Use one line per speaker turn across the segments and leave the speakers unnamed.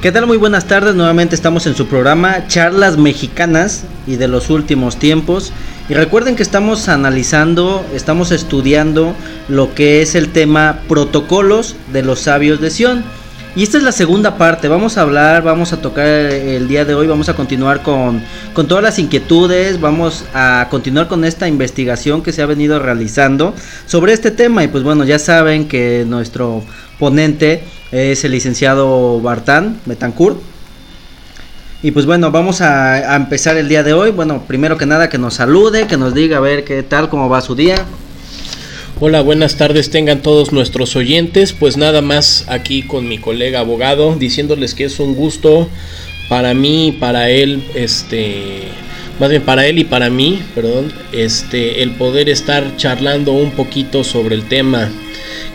¿Qué tal? Muy buenas tardes. Nuevamente estamos en su programa Charlas Mexicanas y de los últimos tiempos. Y recuerden que estamos analizando, estamos estudiando lo que es el tema protocolos de los sabios de Sion. Y esta es la segunda parte. Vamos a hablar, vamos a tocar el día de hoy, vamos a continuar con, con todas las inquietudes, vamos a continuar con esta investigación que se ha venido realizando sobre este tema. Y pues bueno, ya saben que nuestro ponente es el licenciado Bartán Betancourt. Y pues bueno, vamos a, a, empezar el día de hoy. Bueno, primero que nada que nos salude, que nos diga a ver qué tal, cómo va su día.
Hola, buenas tardes tengan todos nuestros oyentes. Pues nada más aquí con mi colega abogado diciéndoles que es un gusto para mí, para él, este, más bien para él y para mí, perdón, este, el poder estar charlando un poquito sobre el tema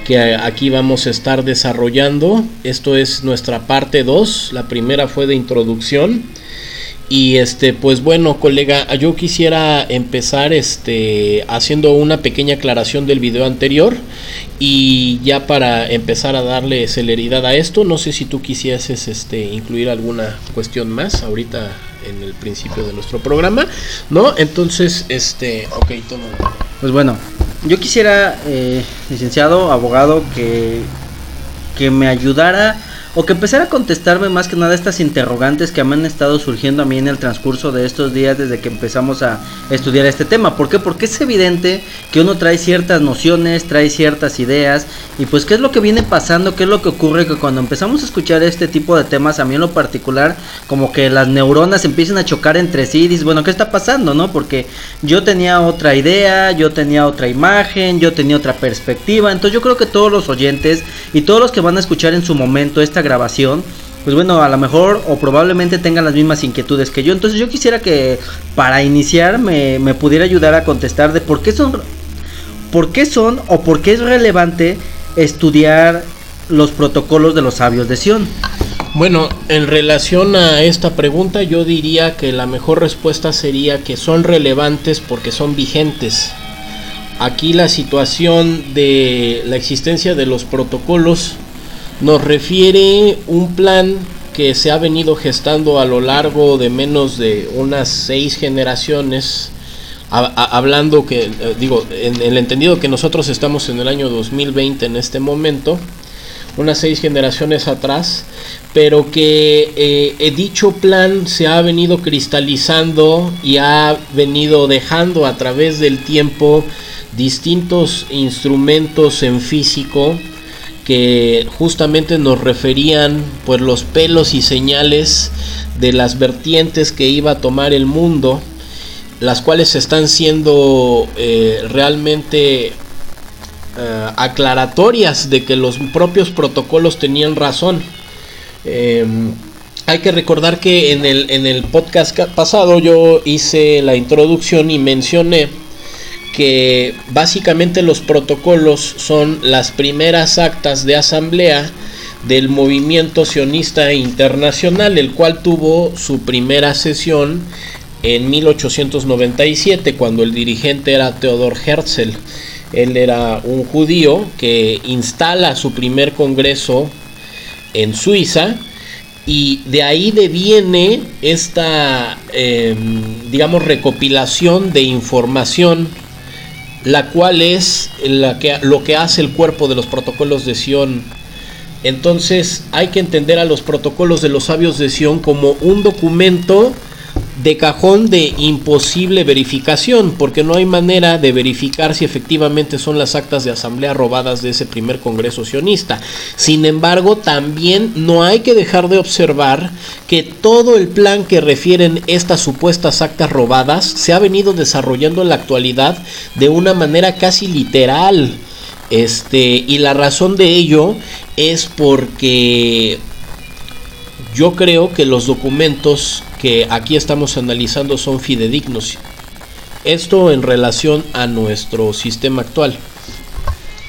que aquí vamos a estar desarrollando. Esto es nuestra parte 2, la primera fue de introducción. Y este, pues bueno, colega, yo quisiera empezar este haciendo una pequeña aclaración del video anterior y ya para empezar a darle celeridad a esto, no sé si tú quisieses este incluir alguna cuestión más ahorita en el principio de nuestro programa, ¿no? Entonces, este, ok, toma.
Pues bueno, yo quisiera, eh, licenciado, abogado, que, que me ayudara o que empezara a contestarme más que nada estas interrogantes que me han estado surgiendo a mí en el transcurso de estos días desde que empezamos a estudiar este tema. ¿Por qué? Porque es evidente que uno trae ciertas nociones, trae ciertas ideas y pues qué es lo que viene pasando, qué es lo que ocurre que cuando empezamos a escuchar este tipo de temas, a mí en lo particular, como que las neuronas empiezan a chocar entre sí y dices, bueno, ¿qué está pasando? ¿No? Porque yo tenía otra idea, yo tenía otra imagen, yo tenía otra perspectiva, entonces yo creo que todos los oyentes y todos los que van a escuchar en su momento esta grabación, pues bueno, a lo mejor o probablemente tengan las mismas inquietudes que yo. Entonces yo quisiera que para iniciar me, me pudiera ayudar a contestar de por qué son, por qué son o por qué es relevante estudiar los protocolos de los sabios de Sion.
Bueno, en relación a esta pregunta yo diría que la mejor respuesta sería que son relevantes porque son vigentes. Aquí la situación de la existencia de los protocolos nos refiere un plan que se ha venido gestando a lo largo de menos de unas seis generaciones, hablando que, eh, digo, en el entendido que nosotros estamos en el año 2020 en este momento, unas seis generaciones atrás, pero que eh, dicho plan se ha venido cristalizando y ha venido dejando a través del tiempo distintos instrumentos en físico, que justamente nos referían pues los pelos y señales de las vertientes que iba a tomar el mundo, las cuales están siendo eh, realmente eh, aclaratorias de que los propios protocolos tenían razón. Em, hay que recordar que en el, en el podcast pasado yo hice la introducción y mencioné que básicamente los protocolos son las primeras actas de asamblea del movimiento sionista internacional, el cual tuvo su primera sesión en 1897, cuando el dirigente era Theodor Herzl. Él era un judío que instala su primer congreso en Suiza y de ahí deviene esta, em, digamos, recopilación de información la cual es la que, lo que hace el cuerpo de los protocolos de Sion. Entonces hay que entender a los protocolos de los sabios de Sion como un documento de cajón de imposible verificación, porque no hay manera de verificar si efectivamente son las actas de asamblea robadas de ese primer Congreso sionista. Sin embargo, también no hay que dejar de observar que todo el plan que refieren estas supuestas actas robadas se ha venido desarrollando en la actualidad de una manera casi literal. Este, y la razón de ello es porque yo creo que los documentos que aquí estamos analizando son fidedignos. Esto en relación a nuestro sistema actual.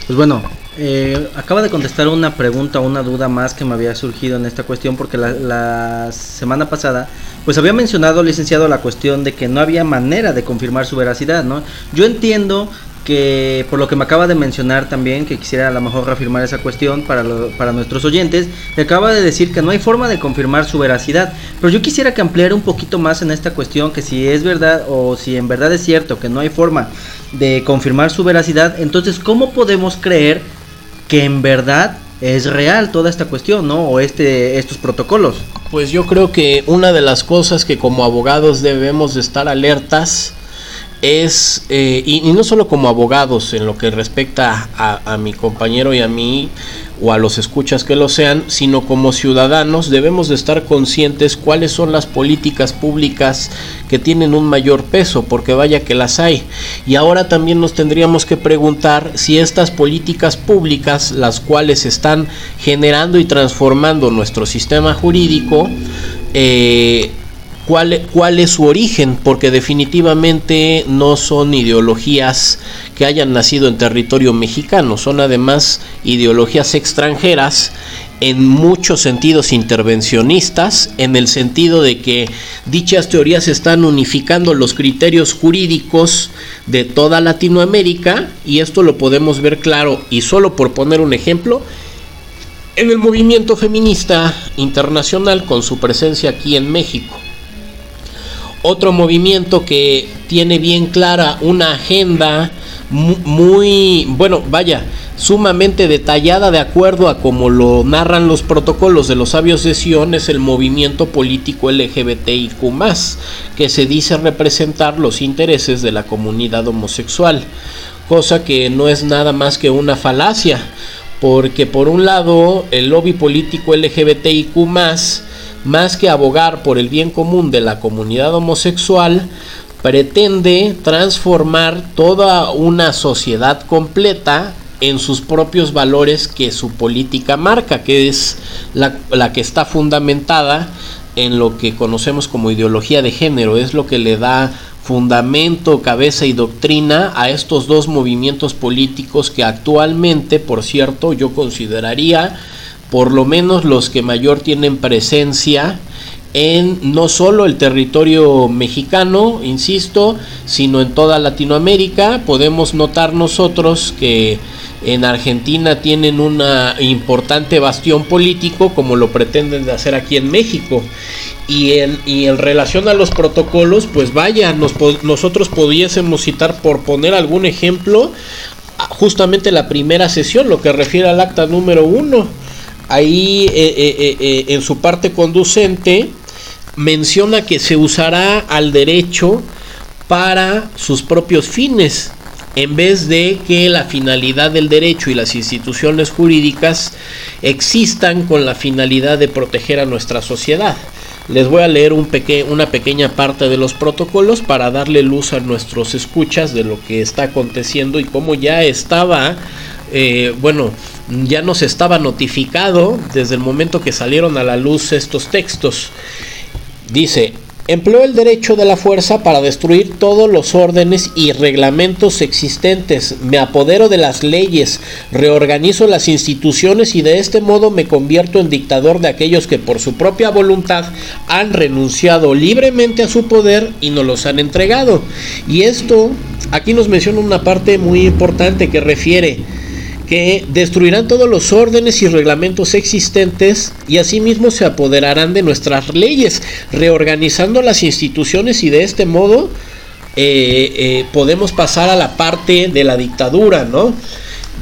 Pues bueno, eh, acaba de contestar una pregunta, una duda más que me había surgido en esta cuestión porque la, la, semana pasada pues había mencionado licenciado la cuestión de que no había manera de confirmar su veracidad, ¿no? Yo entiendo que por lo que me acaba de mencionar también, que quisiera a lo mejor reafirmar esa cuestión para, para nuestros oyentes, me acaba de decir que no hay forma de confirmar su veracidad, pero yo quisiera que ampliara un poquito más en esta cuestión, que si es verdad o si en verdad es cierto que no hay forma de confirmar su veracidad, entonces ¿cómo podemos creer que en verdad es real toda esta cuestión, ¿no? O este, estos protocolos.
Pues yo creo que una de las cosas que como abogados debemos de estar alertas es, eh, y, no solo como abogados en lo que respecta a, mi compañero y a mí, o a los escuchas que lo sean, sino como ciudadanos debemos de estar conscientes cuáles son las políticas públicas que tienen un mayor peso, porque vaya que las hay. Y ahora también nos tendríamos que preguntar si estas políticas públicas, las cuales están generando y transformando nuestro sistema jurídico, eh, cuál, es su origen, porque definitivamente no son ideologías que hayan nacido en territorio mexicano, son además ideologías extranjeras en muchos sentidos intervencionistas, en el sentido de que dichas teorías están unificando los criterios jurídicos de toda Latinoamérica, y esto lo podemos ver claro, y solo por poner un ejemplo, en el movimiento feminista internacional con su presencia aquí en México. Otro movimiento que tiene bien clara una agenda muy, bueno, vaya, sumamente detallada de acuerdo a como lo narran los protocolos de los sabios de Sion es el movimiento político LGBTIQ+, que se dice representar los intereses de la comunidad homosexual, cosa que no es nada más que una falacia, porque por un lado el lobby político LGBTIQ+, más que abogar por el bien común de la comunidad homosexual, pretende transformar toda una sociedad completa en sus propios valores que su política marca, que es la, que está fundamentada en lo que conocemos como ideología de género, es lo que le da fundamento, cabeza y doctrina a estos dos movimientos políticos que actualmente, por cierto, yo consideraría por lo menos los que mayor tienen presencia en no solo el territorio mexicano, insisto, sino en toda Latinoamérica. Podemos notar nosotros que en Argentina tienen un importante bastión político como lo pretenden hacer aquí en México. Y en, y en relación a los protocolos, pues vaya, nosotros pudiésemos citar por poner algún ejemplo, justamente la primera sesión, lo que refiere al acta número uno ahí eh, eh, eh, en su parte conducente menciona que se usará al derecho para sus propios fines, en vez de que la finalidad del derecho y las instituciones jurídicas existan con la finalidad de proteger a nuestra sociedad. Les voy a leer un una pequeña parte de los protocolos para darle luz a nuestros escuchas de lo que está aconteciendo y cómo ya estaba, bueno, ya nos estaba notificado desde el momento que salieron a la luz estos textos. Dice, empleó el derecho de la fuerza para destruir todos los órdenes y reglamentos existentes, me apodero de las leyes, reorganizo las instituciones y de este modo me convierto en dictador de aquellos que por su propia voluntad han renunciado libremente a su poder y no los han entregado. Y esto, aquí nos menciona una parte muy importante que refiere destruirán todos los órdenes y reglamentos existentes y asimismo se apoderarán de nuestras leyes, reorganizando las instituciones y de este modo eh, eh, podemos pasar a la parte de la dictadura, ¿no?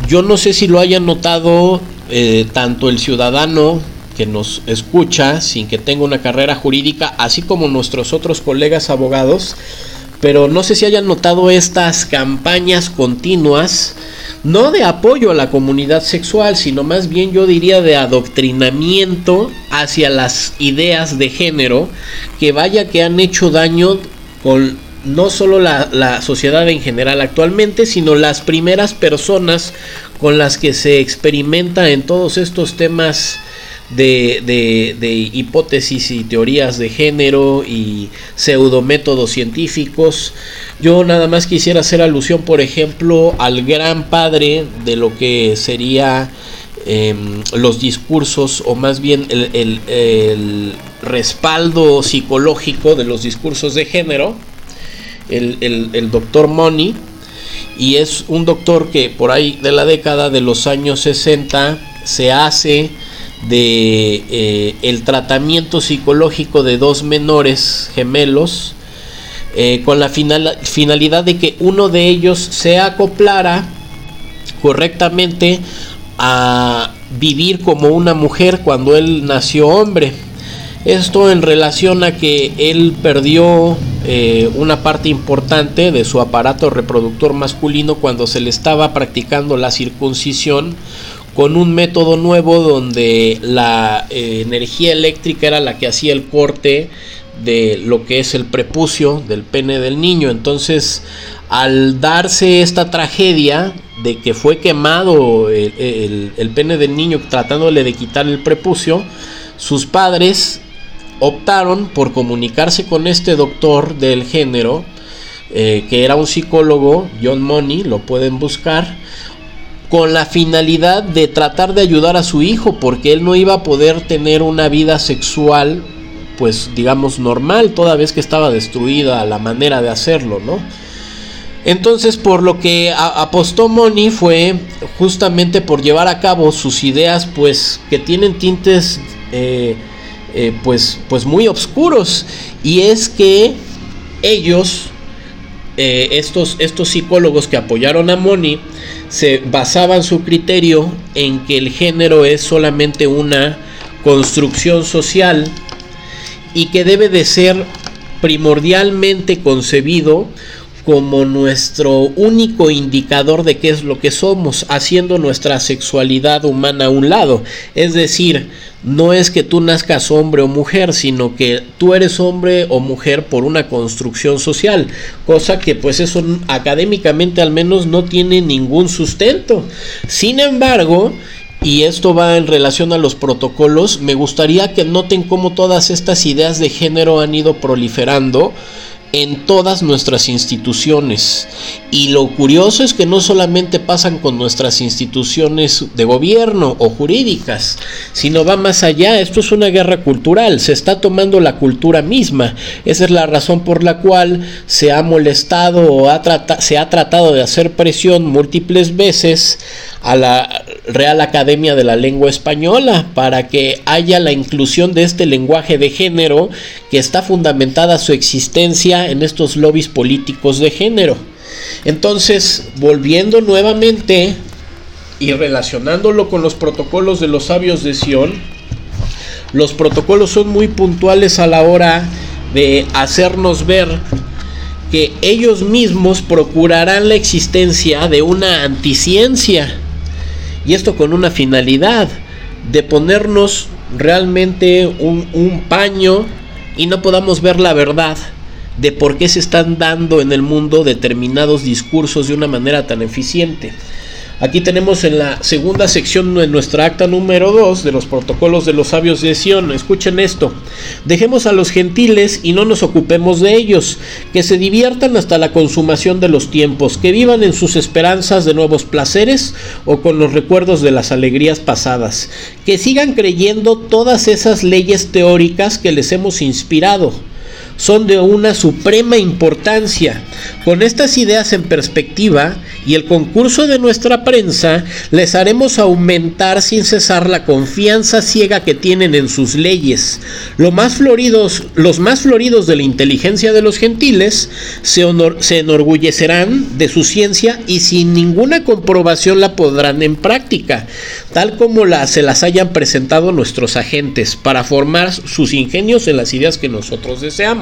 Yo no sé si lo hayan notado eh, tanto el ciudadano que nos escucha sin que tenga una carrera jurídica, así como nuestros otros colegas abogados, pero no sé si hayan notado estas campañas continuas no de apoyo a la comunidad sexual, sino más bien yo diría de adoctrinamiento hacia las ideas de género que vaya que han hecho daño con no solo la, sociedad en general actualmente, sino las primeras personas con las que se experimenta en todos estos temas de, de, hipótesis y teorías de género y pseudométodos científicos. Yo nada más quisiera hacer alusión, por ejemplo, al gran padre de lo que sería em, los discursos, o más bien el, el, respaldo psicológico de los discursos de género, el, el doctor Money y es un doctor que por ahí de la década de los años 60 se hace de eh, el tratamiento psicológico de dos menores gemelos eh, con la finalidad de que uno de ellos se acoplara correctamente a vivir como una mujer cuando él nació hombre. Esto en relación a que él perdió eh, una parte importante de su aparato reproductor masculino cuando se le estaba practicando la circuncisión con un método nuevo donde la eh, energía eléctrica era la que hacía el corte de lo que es el prepucio del pene del niño. Entonces, al darse esta tragedia de que fue quemado el, pene del niño tratándole de quitar el prepucio, sus padres optaron por comunicarse con este doctor del género, eh, que era un psicólogo, John Money, lo pueden buscar, con la finalidad de tratar de ayudar a su hijo, porque él no iba a poder tener una vida sexual, pues digamos normal, toda vez que estaba destruida la manera de hacerlo, ¿no? Entonces, por lo que apostó Money fue justamente por llevar a cabo sus ideas, pues que tienen tintes eh, eh, pues, pues muy oscuros. Y es que ellos, eh, estos, estos psicólogos que apoyaron a Moni, se basaban su criterio en que el género es solamente una construcción social y que debe de ser primordialmente concebido como nuestro único indicador de qué es lo que somos, haciendo nuestra sexualidad humana a un lado. Es decir, no es que tú nazcas hombre o mujer, sino que tú eres hombre o mujer por una construcción social, cosa que pues eso académicamente al menos no tiene ningún sustento. Sin embargo, y esto va en relación a los protocolos, me gustaría que noten cómo todas estas ideas de género han ido proliferando en todas nuestras instituciones. Y lo curioso es que no solamente pasan con nuestras instituciones de gobierno o jurídicas, sino va más allá. Esto es una guerra cultural, se está tomando la cultura misma. Esa es la razón por la cual se ha molestado o se ha tratado de hacer presión múltiples veces a la Real Academia de la Lengua Española para que haya la inclusión de este lenguaje de género que está fundamentada su existencia en estos lobbies políticos de género. Entonces, volviendo nuevamente y relacionándolo con los protocolos de los sabios de Sion, los protocolos son muy puntuales a la hora de hacernos ver que ellos mismos procurarán la existencia de una anticiencia y esto con una finalidad de ponernos realmente un, paño y no podamos ver la verdad de por qué se están dando en el mundo determinados discursos de una manera tan eficiente. Aquí tenemos en la segunda sección de nuestra acta número 2 de los protocolos de los sabios de Sion. Escuchen esto. Dejemos a los gentiles y no nos ocupemos de ellos, que se diviertan hasta la consumación de los tiempos, que vivan en sus esperanzas de nuevos placeres o con los recuerdos de las alegrías pasadas, que sigan creyendo todas esas leyes teóricas que les hemos inspirado son de una suprema importancia. Con estas ideas en perspectiva y el concurso de nuestra prensa, les haremos aumentar sin cesar la confianza ciega que tienen en sus leyes. Los más floridos, los más floridos de la inteligencia de los gentiles se, enorgullecerán de su ciencia y sin ninguna comprobación la podrán en práctica, tal como se las hayan presentado nuestros agentes, para formar sus ingenios en las ideas que nosotros deseamos.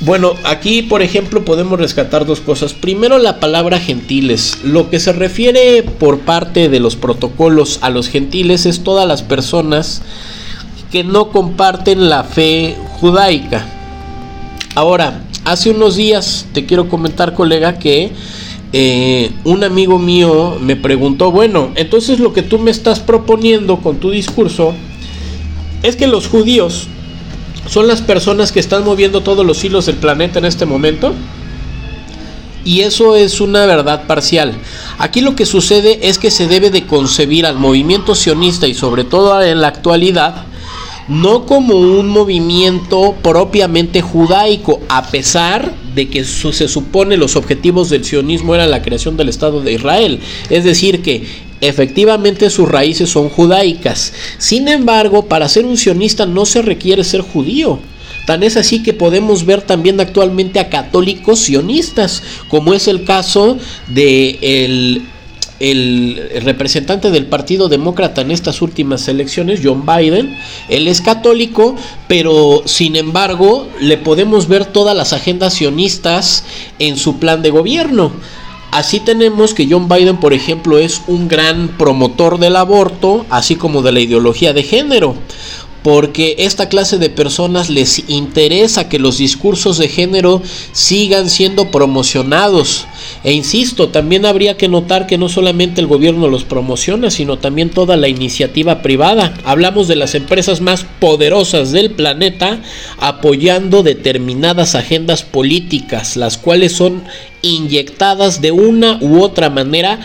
Bueno, aquí por ejemplo podemos rescatar dos cosas. Primero la palabra gentiles. Lo que se refiere por parte de los protocolos a los gentiles es todas las personas que no comparten la fe judaica. Ahora, hace unos días te quiero comentar colega que eh, un amigo mío me preguntó, bueno, entonces lo que tú me estás proponiendo con tu discurso es que los judíos son las personas que están moviendo todos los hilos del planeta en este momento. Y eso es una verdad parcial. Aquí lo que sucede es que se debe de concebir al movimiento sionista y sobre todo en la actualidad no como un movimiento propiamente judaico, a pesar de que se supone los objetivos del sionismo era la creación del Estado de Israel. Es decir, que efectivamente sus raíces son judaicas. Sin embargo, para ser un sionista no se requiere ser judío. Tan es así que podemos ver también actualmente a católicos sionistas, como es el caso de el el representante del Partido Demócrata en estas últimas elecciones, John Biden, él es católico, pero sin embargo le podemos ver todas las agendas sionistas en su plan de gobierno. Así tenemos que John Biden, por ejemplo, es un gran promotor del aborto, así como de la ideología de género porque esta clase de personas les interesa que los discursos de género sigan siendo promocionados. E insisto, también habría que notar que no solamente el gobierno los promociona, sino también toda la iniciativa privada. Hablamos de las empresas más poderosas del planeta apoyando determinadas agendas políticas, las cuales son inyectadas de una u otra manera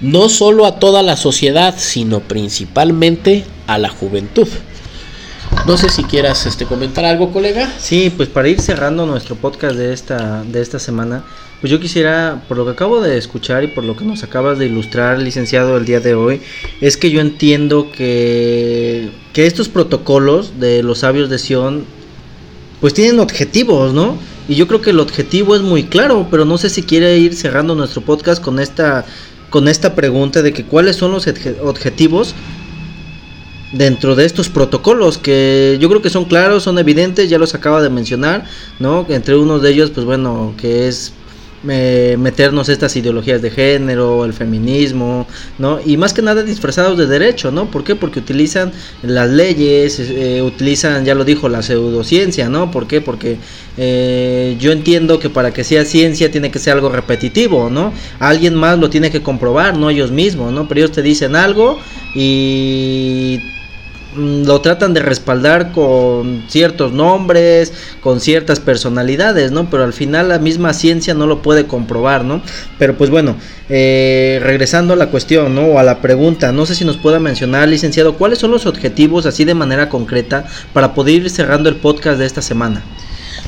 no solo a toda la sociedad, sino principalmente a la juventud. No sé si quieras este, comentar algo, colega.
Sí, pues para ir cerrando nuestro podcast de esta, de esta semana, pues yo quisiera, por lo que acabo de escuchar y por lo que nos acabas de ilustrar, licenciado, el día de hoy, es que yo entiendo que, que estos protocolos de los sabios de Sion, pues tienen objetivos, ¿no? Y yo creo que el objetivo es muy claro, pero no sé si quiere ir cerrando nuestro podcast con esta, con esta pregunta de que cuáles son los objetivos dentro de estos protocolos que yo creo que son claros, son evidentes, ya los acaba de mencionar, ¿no? Entre unos de ellos, pues bueno, que es eh, meternos estas ideologías de género, el feminismo, ¿no? Y más que nada disfrazados de derecho, ¿no? ¿Por qué? Porque utilizan las leyes, eh, utilizan, ya lo dijo, la pseudociencia, ¿no? ¿Por qué? Porque eh, yo entiendo que para que sea ciencia tiene que ser algo repetitivo, ¿no? Alguien más lo tiene que comprobar, no ellos mismos, ¿no? Pero ellos te dicen algo y lo tratan de respaldar con ciertos nombres, con ciertas personalidades, ¿no? Pero al final la misma ciencia no lo puede comprobar, ¿no? Pero pues bueno, eh, regresando a la cuestión, ¿no? O a la pregunta, no sé si nos pueda mencionar, licenciado, ¿cuáles son los objetivos así de manera concreta para poder ir cerrando el podcast de esta semana?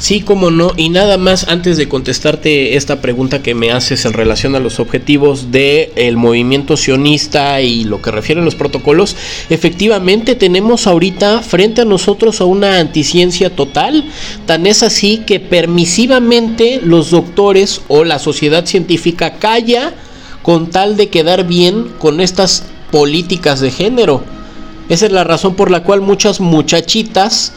Sí, como no. Y nada más antes de contestarte esta pregunta que me haces en relación a los objetivos del el movimiento sionista y lo que refieren los protocolos, efectivamente tenemos ahorita frente a nosotros a una anticiencia total. Tan es así que permisivamente los doctores o la sociedad científica calla con tal de quedar bien con estas políticas de género. Esa es la razón por la cual muchas muchachitas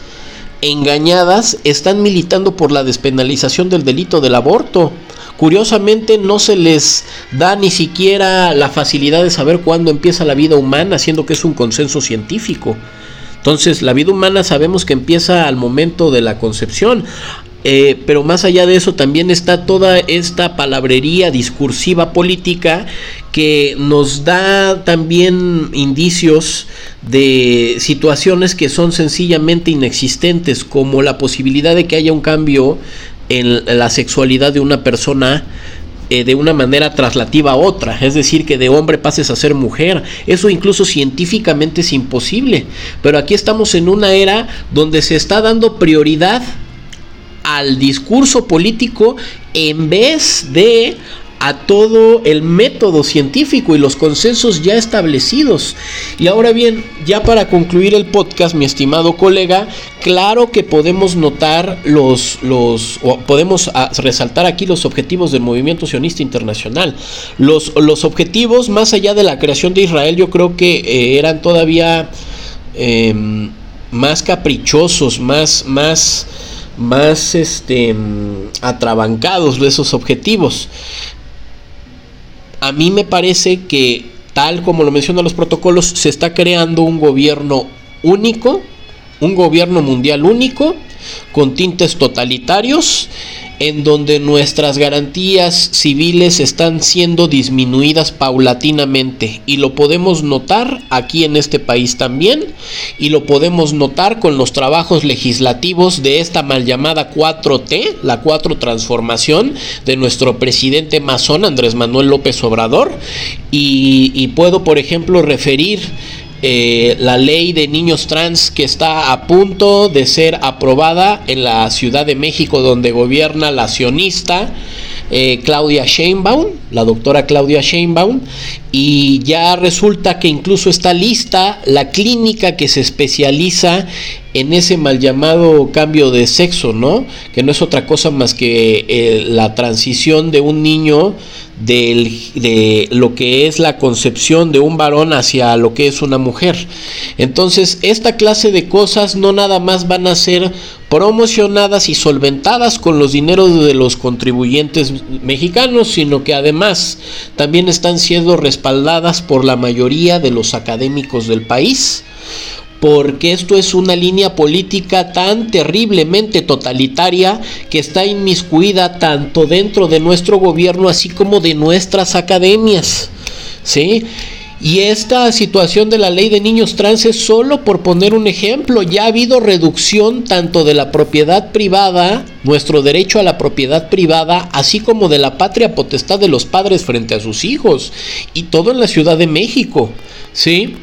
engañadas están militando por la despenalización del delito del aborto. Curiosamente no se les da ni siquiera la facilidad de saber cuándo empieza la vida humana, siendo que es un consenso científico. Entonces, la vida humana sabemos que empieza al momento de la concepción. Eh, pero más allá de eso también está toda esta palabrería discursiva política que nos da también indicios de situaciones que son sencillamente inexistentes, como la posibilidad de que haya un cambio en la sexualidad de una persona eh, de una manera traslativa a otra, es decir, que de hombre pases a ser mujer. Eso incluso científicamente es imposible, pero aquí estamos en una era donde se está dando prioridad al discurso político en vez de a todo el método científico y los consensos ya establecidos. Y ahora bien, ya para concluir el podcast, mi estimado colega, claro que podemos notar los, los o podemos ah, resaltar aquí los objetivos del movimiento sionista internacional. Los, los objetivos, más allá de la creación de Israel, yo creo que eh, eran todavía em, más caprichosos, más, más más este, atrabancados de esos objetivos. A mí me parece que, tal como lo mencionan los protocolos, se está creando un gobierno único, un gobierno mundial único, con tintes totalitarios en donde nuestras garantías civiles están siendo disminuidas paulatinamente. Y lo podemos notar aquí en este país también y lo podemos notar con los trabajos legislativos de esta mal llamada 4T, la 4 transformación de nuestro presidente masón Andrés Manuel López Obrador. Y, y puedo por ejemplo referir eh, la ley de niños trans que está a punto de ser aprobada en la Ciudad de México donde gobierna la sionista eh, Claudia Sheinbaum, la doctora Claudia Sheinbaum, y ya resulta que incluso está lista la clínica que se especializa en ese mal llamado cambio de sexo, ¿no? Que no es otra cosa más que eh, la transición de un niño de lo que es la concepción de un varón hacia lo que es una mujer. Entonces, esta clase de cosas no nada más van a ser promocionadas y solventadas con los dineros de los contribuyentes mexicanos, sino que además también están siendo respaldadas por la mayoría de los académicos del país porque esto es una línea política tan terriblemente totalitaria que está inmiscuida tanto dentro de nuestro gobierno así como de nuestras academias. ¿Sí? Y esta situación de la ley de niños trans es solo por poner un ejemplo. Ya ha habido reducción tanto de la propiedad privada, nuestro derecho a la propiedad privada, así como de la patria potestad de los padres frente a sus hijos. Y todo en la Ciudad de México. ¿Sí?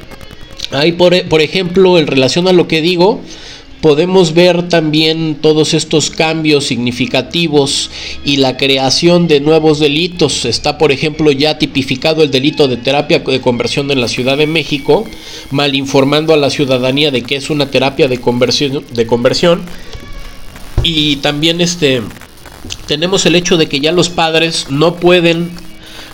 Ahí, por, por ejemplo, en relación a lo que digo, podemos ver también todos estos cambios significativos y la creación de nuevos delitos. Está, por ejemplo, ya tipificado el delito de terapia de conversión en la Ciudad de México, mal informando a la ciudadanía de que es una terapia de conversión. De conversión. Y también este, tenemos el hecho de que ya los padres no pueden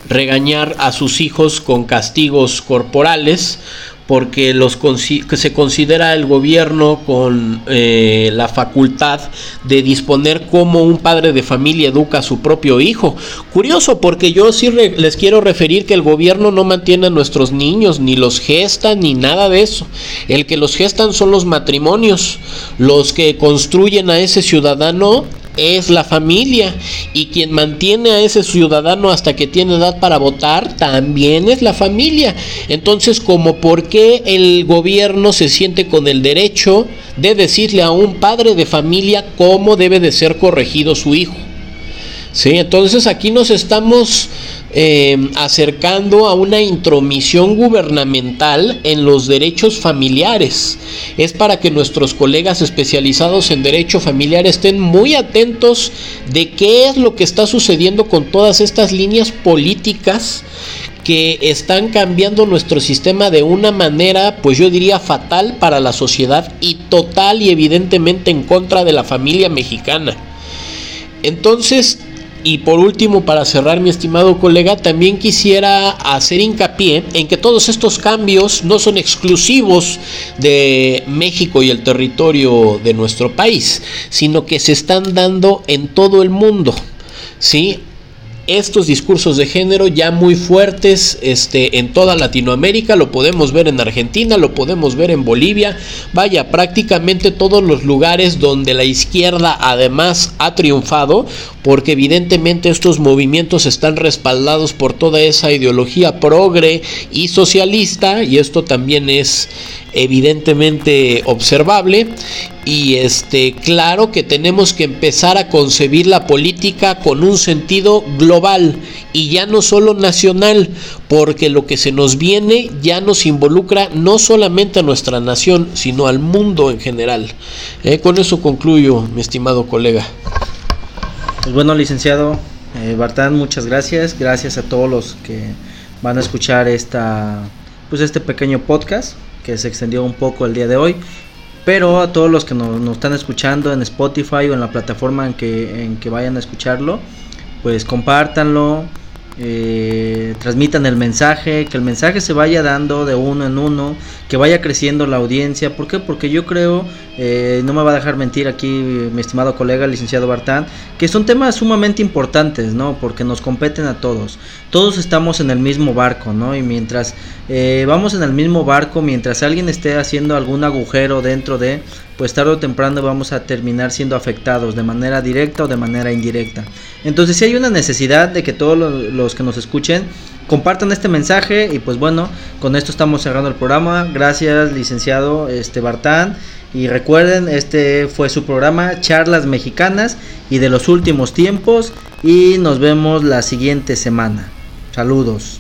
regañar a sus hijos con castigos corporales porque los que se considera el gobierno con eh, la facultad de disponer cómo un padre de familia educa a su propio hijo. Curioso, porque yo sí les quiero referir que el gobierno no mantiene a nuestros niños, ni los gesta, ni nada de eso. El que los gestan son los matrimonios, los que construyen a ese ciudadano es la familia y quien mantiene a ese ciudadano hasta que tiene edad para votar también es la familia. Entonces, como por qué el gobierno se siente con el derecho de decirle a un padre de familia cómo debe de ser corregido su hijo? Sí, entonces aquí nos estamos Em, acercando a una intromisión gubernamental en los derechos familiares. Es para que nuestros colegas especializados en derecho familiar estén muy atentos de qué es lo que está sucediendo con todas estas líneas políticas que están cambiando nuestro sistema de una manera, pues yo diría fatal para la sociedad y total y evidentemente en contra de la familia mexicana. Entonces, y por último, para cerrar, mi estimado colega, también quisiera hacer hincapié en que todos estos cambios no son exclusivos de México y el territorio de nuestro país, sino que se están dando en todo el mundo. ¿sí? Estos discursos de género ya muy fuertes este, en toda Latinoamérica, lo podemos ver en Argentina, lo podemos ver en Bolivia, vaya, prácticamente todos los lugares donde la izquierda además ha triunfado, porque evidentemente estos movimientos están respaldados por toda esa ideología progre y socialista, y esto también es evidentemente observable y este claro que tenemos que empezar a concebir la política con un sentido global y ya no solo nacional, porque lo que se nos viene ya nos involucra no solamente a nuestra nación, sino al mundo en general. Eh, con eso concluyo, mi estimado colega.
Pues bueno, licenciado eh, Bartán, muchas gracias. Gracias a todos los que van a escuchar esta, pues este pequeño podcast que se extendió un poco el día de hoy. Pero a todos los que nos, están escuchando en Spotify o en la plataforma en que, en que vayan a escucharlo, pues compártanlo, eh, transmitan el mensaje, que el mensaje se vaya dando de uno en uno, que vaya creciendo la audiencia. ¿Por qué? Porque yo creo, eh, no me va a dejar mentir aquí mi estimado colega, licenciado Bartán, que son temas sumamente importantes, ¿no? Porque nos competen a todos. Todos estamos en el mismo barco, ¿no? Y mientras eh, vamos en el mismo barco, mientras alguien esté haciendo algún agujero dentro de, pues tarde o temprano vamos a terminar siendo afectados de manera directa o de manera indirecta. Entonces si hay una necesidad de que todos los, que nos escuchen compartan este mensaje y pues bueno, con esto estamos cerrando el programa. Gracias licenciado este Bartán y recuerden, este fue su programa Charlas Mexicanas y de los últimos tiempos y nos vemos la siguiente semana. Saludos.